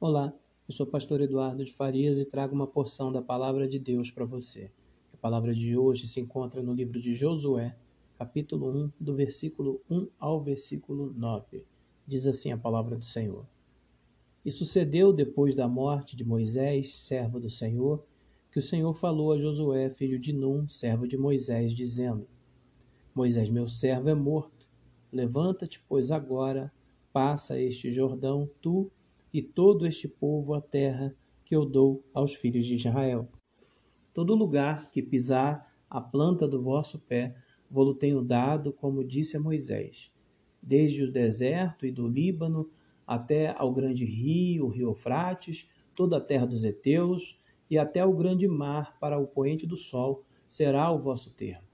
Olá, eu sou o pastor Eduardo de Farias e trago uma porção da palavra de Deus para você. A palavra de hoje se encontra no livro de Josué, capítulo 1, do versículo 1 ao versículo 9. Diz assim a palavra do Senhor. E sucedeu depois da morte de Moisés, servo do Senhor, que o Senhor falou a Josué, filho de Num, servo de Moisés, dizendo: Moisés, meu servo, é morto. Levanta-te, pois agora passa este Jordão, tu e todo este povo a terra que eu dou aos filhos de Israel. Todo lugar que pisar a planta do vosso pé, vou-lo tenho dado, como disse a Moisés, desde o deserto e do Líbano até ao grande rio, o rio Eufrates, toda a terra dos heteus e até o grande mar para o poente do sol, será o vosso termo.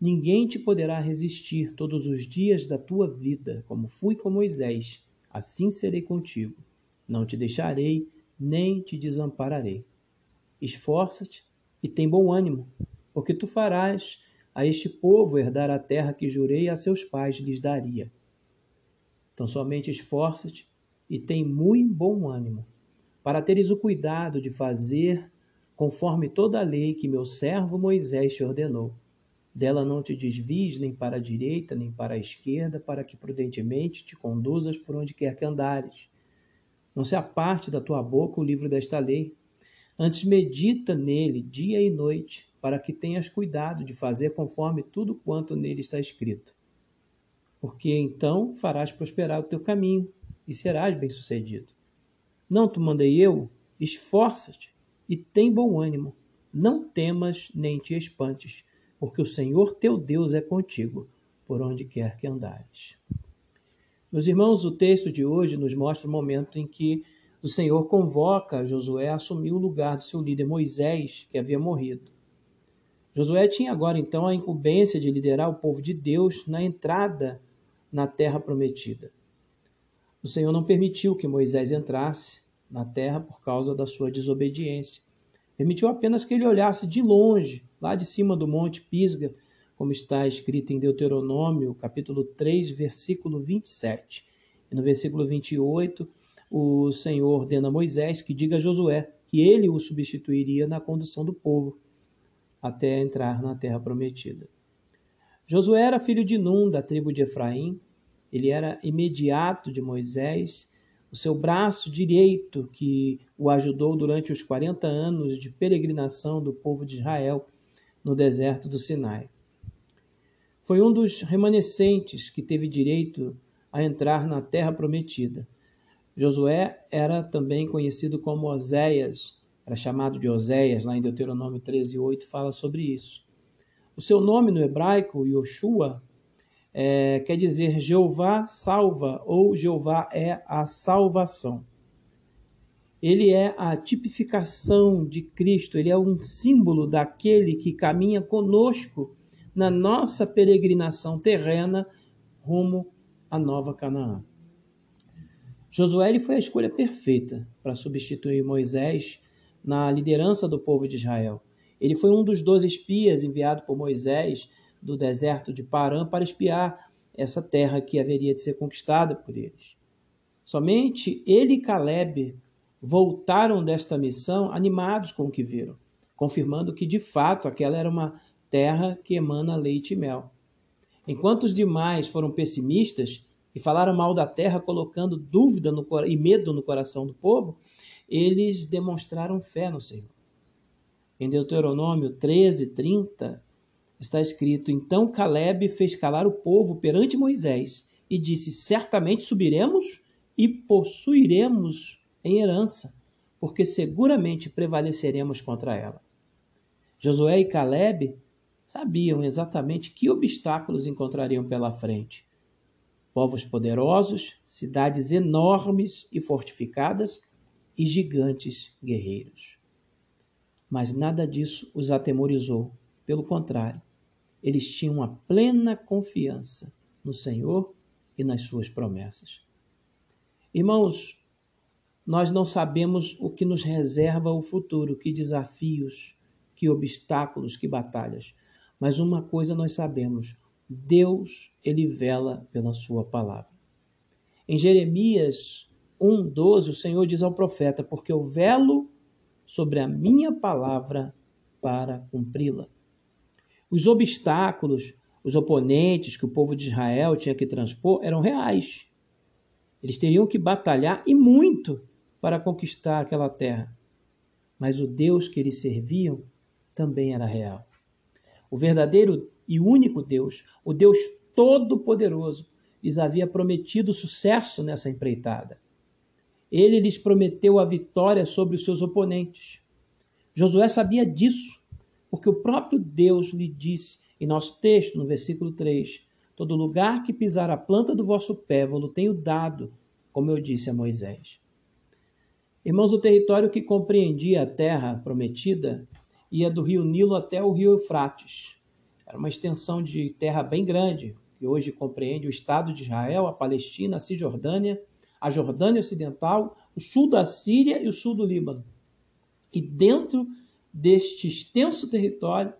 Ninguém te poderá resistir todos os dias da tua vida, como fui com Moisés, assim serei contigo. Não te deixarei, nem te desampararei. Esforça-te e tem bom ânimo, porque tu farás a este povo herdar a terra que jurei a seus pais lhes daria. Então somente esforça-te e tem muito bom ânimo, para teres o cuidado de fazer conforme toda a lei que meu servo Moisés te ordenou dela não te desvies nem para a direita nem para a esquerda, para que prudentemente te conduzas por onde quer que andares. Não se aparte da tua boca o livro desta lei. Antes medita nele dia e noite, para que tenhas cuidado de fazer conforme tudo quanto nele está escrito. Porque então farás prosperar o teu caminho e serás bem-sucedido. Não te mandei eu? Esforça-te e tem bom ânimo. Não temas nem te espantes porque o Senhor teu Deus é contigo, por onde quer que andares. Meus irmãos, o texto de hoje nos mostra o momento em que o Senhor convoca Josué a assumir o lugar do seu líder Moisés, que havia morrido. Josué tinha agora então a incumbência de liderar o povo de Deus na entrada na terra prometida. O Senhor não permitiu que Moisés entrasse na terra por causa da sua desobediência. Permitiu apenas que ele olhasse de longe, lá de cima do monte Pisga, como está escrito em Deuteronômio, capítulo 3, versículo 27. E no versículo 28, o Senhor ordena a Moisés que diga a Josué que ele o substituiria na condução do povo até entrar na terra prometida. Josué era filho de Num, da tribo de Efraim. Ele era imediato de Moisés o seu braço direito que o ajudou durante os 40 anos de peregrinação do povo de Israel no deserto do Sinai. Foi um dos remanescentes que teve direito a entrar na terra prometida. Josué era também conhecido como Oséias, era chamado de Oséias, lá em Deuteronômio 13, 8 fala sobre isso. O seu nome no hebraico, Yoshua, é, quer dizer Jeová salva ou Jeová é a salvação. Ele é a tipificação de Cristo, ele é um símbolo daquele que caminha conosco na nossa peregrinação terrena rumo à nova Canaã. Josué foi a escolha perfeita para substituir Moisés na liderança do povo de Israel. Ele foi um dos doze espias enviado por Moisés do deserto de Parã para espiar essa terra que haveria de ser conquistada por eles. Somente ele e Caleb voltaram desta missão animados com o que viram, confirmando que de fato aquela era uma terra que emana leite e mel. Enquanto os demais foram pessimistas e falaram mal da terra, colocando dúvida no, e medo no coração do povo, eles demonstraram fé no Senhor. Em Deuteronômio 13, 30, está escrito: Então Caleb fez calar o povo perante Moisés e disse: Certamente subiremos e possuiremos em herança, porque seguramente prevaleceremos contra ela. Josué e Caleb sabiam exatamente que obstáculos encontrariam pela frente. Povos poderosos, cidades enormes e fortificadas e gigantes guerreiros. Mas nada disso os atemorizou. Pelo contrário, eles tinham a plena confiança no Senhor e nas suas promessas. Irmãos, nós não sabemos o que nos reserva o futuro, que desafios, que obstáculos, que batalhas. Mas uma coisa nós sabemos: Deus, ele vela pela sua palavra. Em Jeremias, 1:12, o Senhor diz ao profeta: "Porque eu velo sobre a minha palavra para cumpri-la". Os obstáculos, os oponentes que o povo de Israel tinha que transpor eram reais. Eles teriam que batalhar e muito para conquistar aquela terra. Mas o Deus que eles serviam também era real. O verdadeiro e único Deus, o Deus Todo-Poderoso, lhes havia prometido sucesso nessa empreitada. Ele lhes prometeu a vitória sobre os seus oponentes. Josué sabia disso, porque o próprio Deus lhe disse em nosso texto, no versículo 3: Todo lugar que pisar a planta do vosso pé, vou tenho dado, como eu disse a Moisés. Irmãos, o território que compreendia a terra prometida ia do rio Nilo até o rio Eufrates. Era uma extensão de terra bem grande, que hoje compreende o Estado de Israel, a Palestina, a Cisjordânia, a Jordânia Ocidental, o sul da Síria e o sul do Líbano. E dentro deste extenso território,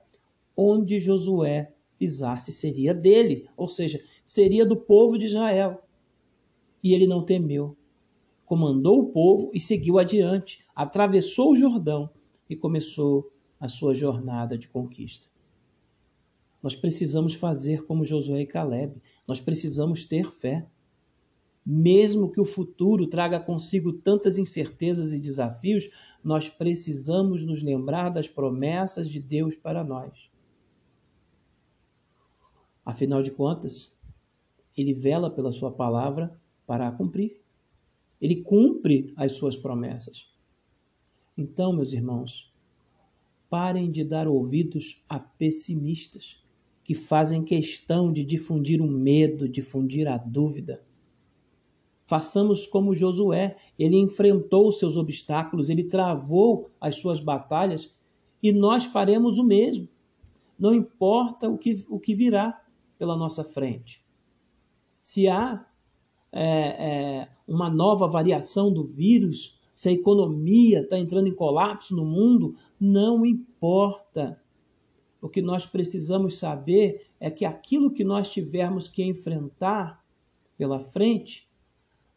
onde Josué pisasse seria dele, ou seja, seria do povo de Israel. E ele não temeu. Comandou o povo e seguiu adiante, atravessou o Jordão e começou a sua jornada de conquista. Nós precisamos fazer como Josué e Caleb. Nós precisamos ter fé. Mesmo que o futuro traga consigo tantas incertezas e desafios, nós precisamos nos lembrar das promessas de Deus para nós. Afinal de contas, ele vela pela sua palavra para a cumprir. Ele cumpre as suas promessas. Então, meus irmãos, parem de dar ouvidos a pessimistas que fazem questão de difundir o medo, difundir a dúvida. Façamos como Josué, ele enfrentou os seus obstáculos, ele travou as suas batalhas e nós faremos o mesmo. Não importa o que, o que virá pela nossa frente. Se há é, é, uma nova variação do vírus, se a economia está entrando em colapso no mundo, não importa. O que nós precisamos saber é que aquilo que nós tivermos que enfrentar pela frente,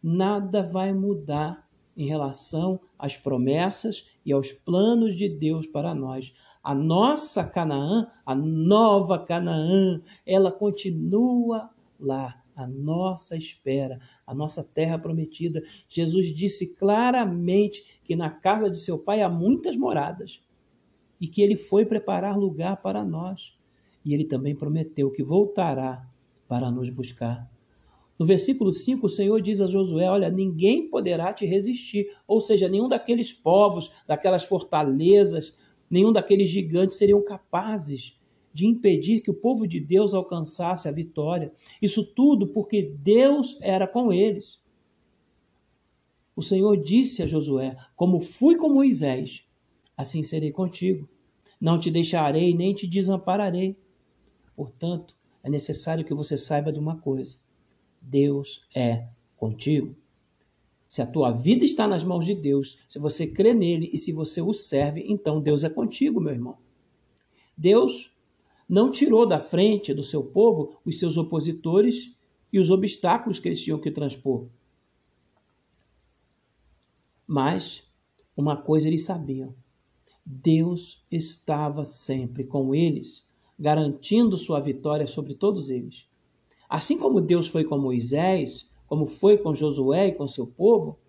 nada vai mudar em relação às promessas e aos planos de Deus para nós. A nossa Canaã, a nova Canaã, ela continua lá, a nossa espera, a nossa terra prometida. Jesus disse claramente que na casa de seu pai há muitas moradas e que ele foi preparar lugar para nós. E ele também prometeu que voltará para nos buscar. No versículo 5, o Senhor diz a Josué: Olha, ninguém poderá te resistir. Ou seja, nenhum daqueles povos, daquelas fortalezas, nenhum daqueles gigantes seriam capazes de impedir que o povo de Deus alcançasse a vitória. Isso tudo porque Deus era com eles. O Senhor disse a Josué: Como fui com Moisés, assim serei contigo. Não te deixarei nem te desampararei. Portanto, é necessário que você saiba de uma coisa: Deus é contigo. Se a tua vida está nas mãos de Deus, se você crê nele e se você o serve, então Deus é contigo, meu irmão. Deus não tirou da frente do seu povo os seus opositores e os obstáculos que eles tinham que transpor. Mas uma coisa eles sabiam: Deus estava sempre com eles, garantindo sua vitória sobre todos eles. Assim como Deus foi com Moisés, como foi com Josué e com seu povo,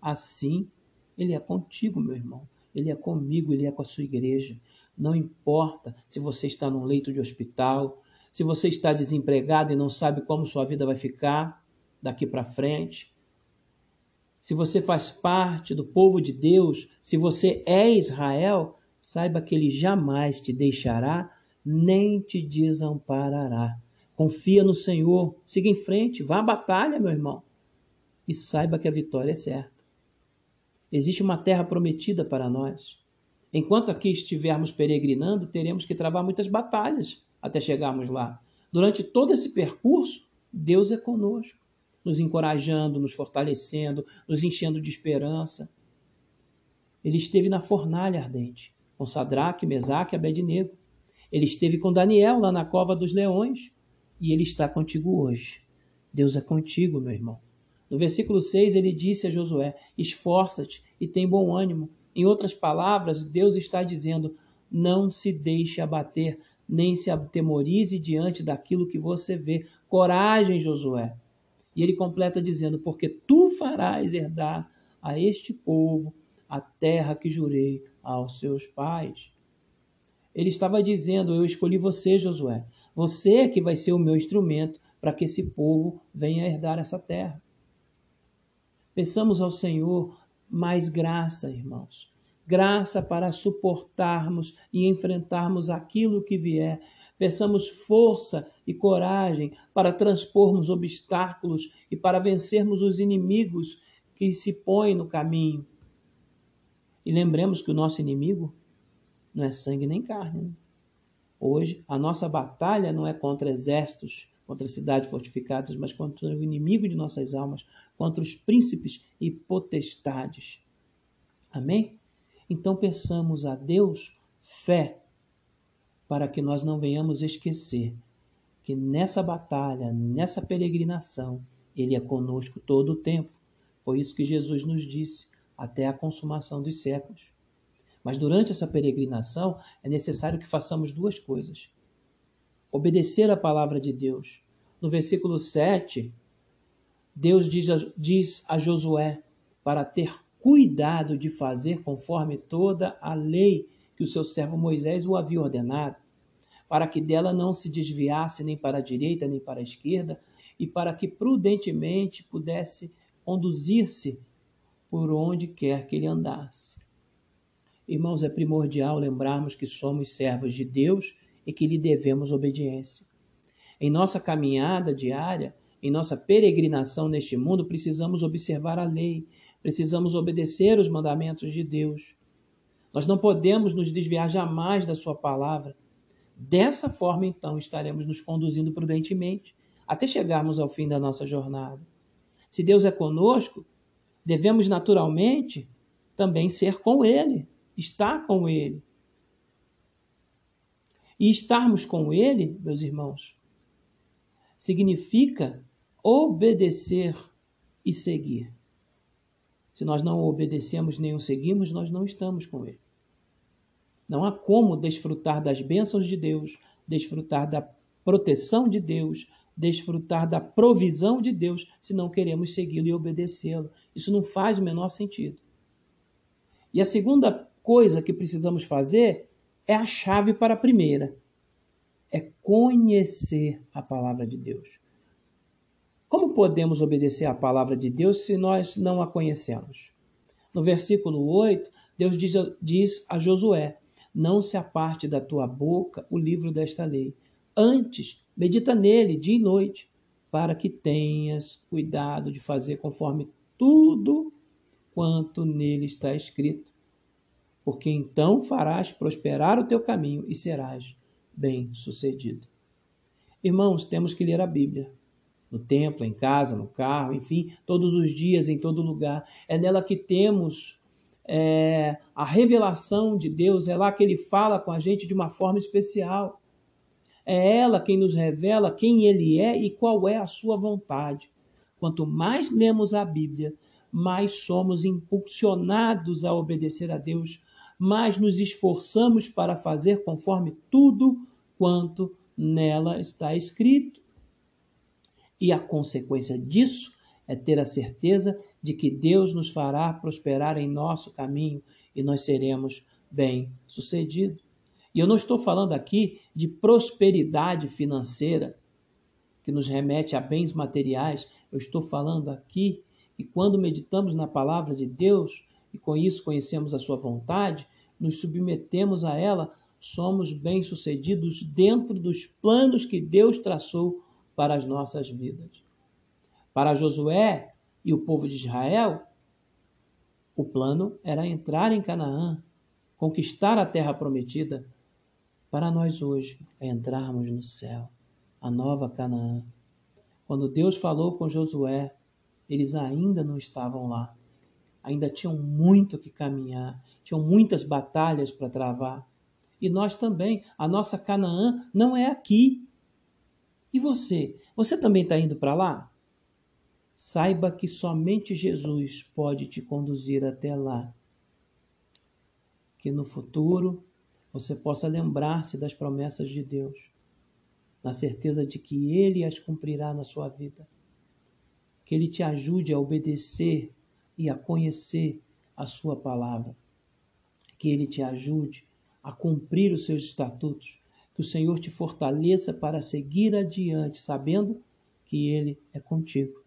assim ele é contigo, meu irmão. Ele é comigo, ele é com a sua igreja. Não importa se você está num leito de hospital, se você está desempregado e não sabe como sua vida vai ficar daqui para frente, se você faz parte do povo de Deus, se você é Israel, saiba que ele jamais te deixará nem te desamparará. Confia no Senhor, siga em frente, vá à batalha, meu irmão, e saiba que a vitória é certa. Existe uma terra prometida para nós. Enquanto aqui estivermos peregrinando, teremos que travar muitas batalhas até chegarmos lá. Durante todo esse percurso, Deus é conosco nos encorajando, nos fortalecendo, nos enchendo de esperança. Ele esteve na fornalha ardente, com Sadraque, Mesaque e Abednego. Ele esteve com Daniel lá na cova dos leões e ele está contigo hoje. Deus é contigo, meu irmão. No versículo 6, ele disse a Josué: Esforça-te e tem bom ânimo. Em outras palavras, Deus está dizendo: Não se deixe abater, nem se atemorize diante daquilo que você vê. Coragem, Josué. E ele completa dizendo: Porque tu farás herdar a este povo a terra que jurei aos seus pais. Ele estava dizendo: Eu escolhi você, Josué. Você é que vai ser o meu instrumento para que esse povo venha herdar essa terra. Peçamos ao Senhor mais graça, irmãos. Graça para suportarmos e enfrentarmos aquilo que vier. Peçamos força e coragem para transpormos obstáculos e para vencermos os inimigos que se põem no caminho. E lembremos que o nosso inimigo não é sangue nem carne. Né? Hoje, a nossa batalha não é contra exércitos, contra cidades fortificadas, mas contra o inimigo de nossas almas, contra os príncipes e potestades. Amém? Então peçamos a Deus fé para que nós não venhamos esquecer que nessa batalha, nessa peregrinação, Ele é conosco todo o tempo. Foi isso que Jesus nos disse, até a consumação dos séculos. Mas durante essa peregrinação é necessário que façamos duas coisas obedecer a palavra de Deus. No versículo 7, Deus diz a, diz a Josué para ter cuidado de fazer conforme toda a lei que o seu servo Moisés o havia ordenado, para que dela não se desviasse nem para a direita nem para a esquerda, e para que prudentemente pudesse conduzir-se por onde quer que ele andasse. Irmãos, é primordial lembrarmos que somos servos de Deus e que lhe devemos obediência. Em nossa caminhada diária, em nossa peregrinação neste mundo, precisamos observar a lei, precisamos obedecer os mandamentos de Deus. Nós não podemos nos desviar jamais da Sua palavra. Dessa forma, então, estaremos nos conduzindo prudentemente até chegarmos ao fim da nossa jornada. Se Deus é conosco, devemos naturalmente também ser com Ele, estar com Ele. E estarmos com Ele, meus irmãos, significa obedecer e seguir. Se nós não obedecemos nem o seguimos, nós não estamos com Ele. Não há como desfrutar das bênçãos de Deus, desfrutar da proteção de Deus, desfrutar da provisão de Deus se não queremos segui-lo e obedecê-lo. Isso não faz o menor sentido. E a segunda coisa que precisamos fazer é a chave para a primeira. É conhecer a palavra de Deus. Como podemos obedecer à palavra de Deus se nós não a conhecemos? No versículo 8, Deus diz, diz a Josué: Não se aparte da tua boca o livro desta lei. Antes, medita nele dia e noite, para que tenhas cuidado de fazer conforme tudo quanto nele está escrito porque então farás prosperar o teu caminho e serás bem-sucedido. Irmãos, temos que ler a Bíblia. No templo, em casa, no carro, enfim, todos os dias, em todo lugar. É nela que temos é, a revelação de Deus, é lá que Ele fala com a gente de uma forma especial. É ela quem nos revela quem Ele é e qual é a sua vontade. Quanto mais lemos a Bíblia, mais somos impulsionados a obedecer a Deus, mas nos esforçamos para fazer conforme tudo quanto nela está escrito. E a consequência disso é ter a certeza de que Deus nos fará prosperar em nosso caminho e nós seremos bem-sucedidos. E eu não estou falando aqui de prosperidade financeira, que nos remete a bens materiais, eu estou falando aqui que quando meditamos na palavra de Deus, e com isso conhecemos a sua vontade, nos submetemos a ela, somos bem-sucedidos dentro dos planos que Deus traçou para as nossas vidas. Para Josué e o povo de Israel, o plano era entrar em Canaã, conquistar a terra prometida. Para nós hoje é entrarmos no céu, a nova Canaã. Quando Deus falou com Josué, eles ainda não estavam lá ainda tinham muito que caminhar, tinham muitas batalhas para travar. E nós também, a nossa Canaã não é aqui. E você? Você também está indo para lá? Saiba que somente Jesus pode te conduzir até lá. Que no futuro você possa lembrar-se das promessas de Deus, na certeza de que Ele as cumprirá na sua vida. Que Ele te ajude a obedecer e a conhecer a Sua palavra. Que Ele te ajude a cumprir os seus estatutos. Que o Senhor te fortaleça para seguir adiante, sabendo que Ele é contigo.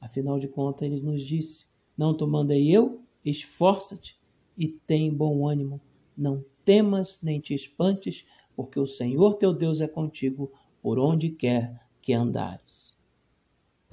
Afinal de contas, ele nos disse: Não te mandei eu? Esforça-te e tem bom ânimo. Não temas nem te espantes, porque o Senhor teu Deus é contigo por onde quer que andares.